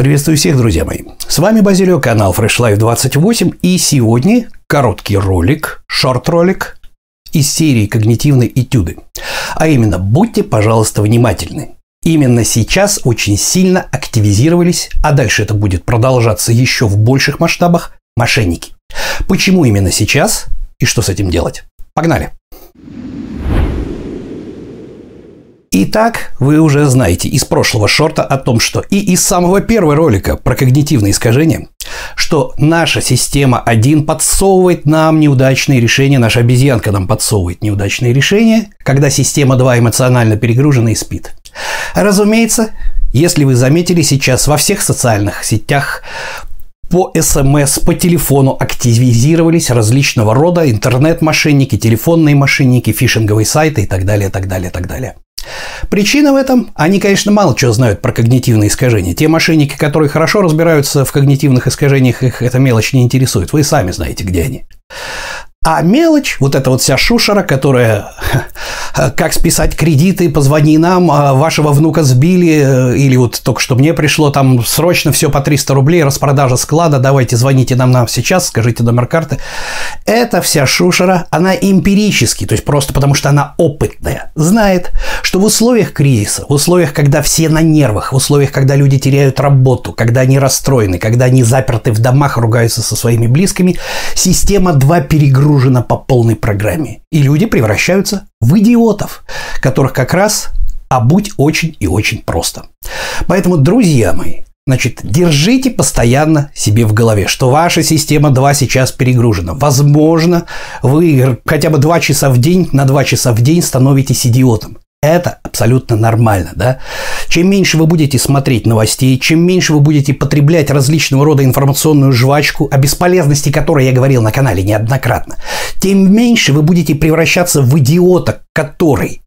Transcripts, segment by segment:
Приветствую всех, друзья мои. С вами Базилио, канал Fresh Life 28, и сегодня короткий ролик, шорт-ролик из серии «Когнитивные этюды». А именно, будьте, пожалуйста, внимательны. Именно сейчас очень сильно активизировались, а дальше это будет продолжаться еще в больших масштабах, мошенники. Почему именно сейчас и что с этим делать? Погнали! Итак, вы уже знаете из прошлого шорта о том, что и из самого первого ролика про когнитивные искажения, что наша система 1 подсовывает нам неудачные решения, наша обезьянка нам подсовывает неудачные решения, когда система 2 эмоционально перегружена и спит. Разумеется, если вы заметили сейчас во всех социальных сетях по СМС, по телефону активизировались различного рода интернет-мошенники, телефонные мошенники, фишинговые сайты и так далее, так далее, так далее. Причина в этом, они, конечно, мало чего знают про когнитивные искажения. Те мошенники, которые хорошо разбираются в когнитивных искажениях, их эта мелочь не интересует. Вы сами знаете, где они. А мелочь, вот эта вот вся шушера, которая как списать кредиты, позвони нам, а вашего внука сбили, э, или вот только что мне пришло там срочно все по 300 рублей, распродажа склада, давайте звоните нам, нам сейчас, скажите номер карты. Эта вся шушера, она эмпирически, то есть просто потому что она опытная, знает, что в условиях кризиса, в условиях, когда все на нервах, в условиях, когда люди теряют работу, когда они расстроены, когда они заперты в домах, ругаются со своими близкими, система 2 перегружена по полной программе. И люди превращаются в идиотов, которых как раз обуть очень и очень просто. Поэтому, друзья мои, Значит, держите постоянно себе в голове, что ваша система 2 сейчас перегружена. Возможно, вы хотя бы 2 часа в день на 2 часа в день становитесь идиотом. Это абсолютно нормально, да? Чем меньше вы будете смотреть новостей, чем меньше вы будете потреблять различного рода информационную жвачку, о бесполезности которой я говорил на канале неоднократно, тем меньше вы будете превращаться в идиота, который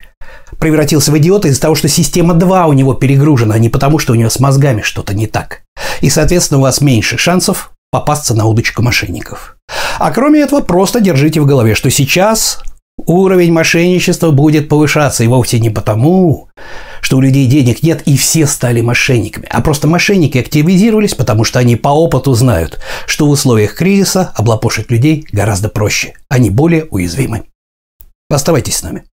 превратился в идиота из-за того, что система 2 у него перегружена, а не потому, что у него с мозгами что-то не так. И, соответственно, у вас меньше шансов попасться на удочку мошенников. А кроме этого, просто держите в голове, что сейчас Уровень мошенничества будет повышаться, и вовсе не потому, что у людей денег нет и все стали мошенниками, а просто мошенники активизировались, потому что они по опыту знают, что в условиях кризиса облапошить людей гораздо проще, они более уязвимы. Оставайтесь с нами.